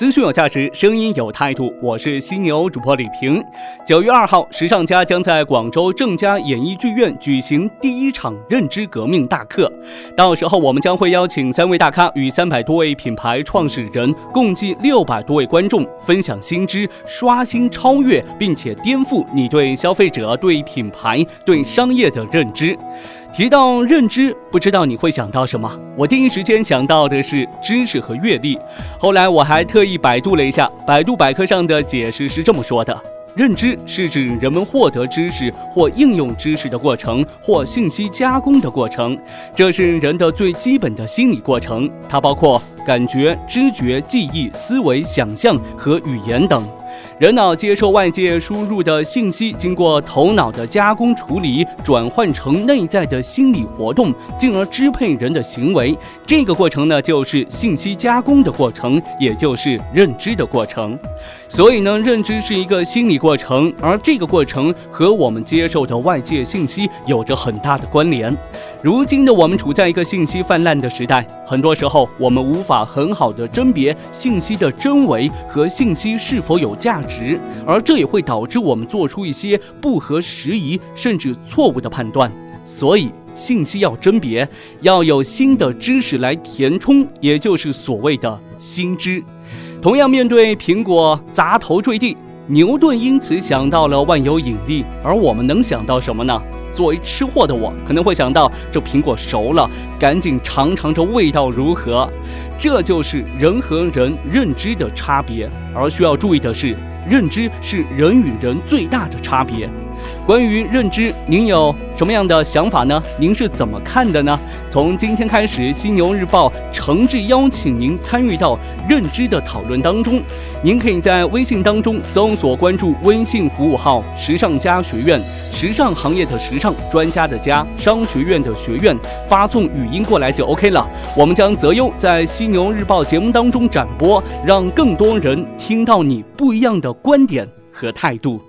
资讯有价值，声音有态度。我是犀牛主播李平。九月二号，时尚家将在广州正佳演艺剧院举行第一场认知革命大课。到时候，我们将会邀请三位大咖与三百多位品牌创始人，共计六百多位观众，分享新知，刷新超越，并且颠覆你对消费者、对品牌、对商业的认知。提到认知，不知道你会想到什么？我第一时间想到的是知识和阅历。后来我还特意百度了一下，百度百科上的解释是这么说的：认知是指人们获得知识或应用知识的过程，或信息加工的过程。这是人的最基本的心理过程，它包括感觉、知觉、记忆、思维、想象和语言等。人脑接受外界输入的信息，经过头脑的加工处理，转换成内在的心理活动，进而支配人的行为。这个过程呢，就是信息加工的过程，也就是认知的过程。所以呢，认知是一个心理过程，而这个过程和我们接受的外界信息有着很大的关联。如今的我们处在一个信息泛滥的时代，很多时候我们无法很好的甄别信息的真伪和信息是否有价值，而这也会导致我们做出一些不合时宜甚至错误的判断。所以，信息要甄别，要有新的知识来填充，也就是所谓的新知。同样，面对苹果砸头坠地，牛顿因此想到了万有引力，而我们能想到什么呢？作为吃货的我，可能会想到这苹果熟了，赶紧尝尝这味道如何。这就是人和人认知的差别。而需要注意的是，认知是人与人最大的差别。关于认知，您有什么样的想法呢？您是怎么看的呢？从今天开始，犀牛日报诚挚邀请您参与到认知的讨论当中。您可以在微信当中搜索关注微信服务号“时尚家学院”，时尚行业的时尚，专家的家，商学院的学院，发送语音过来就 OK 了。我们将择优在犀牛日报节目当中展播，让更多人听到你不一样的观点和态度。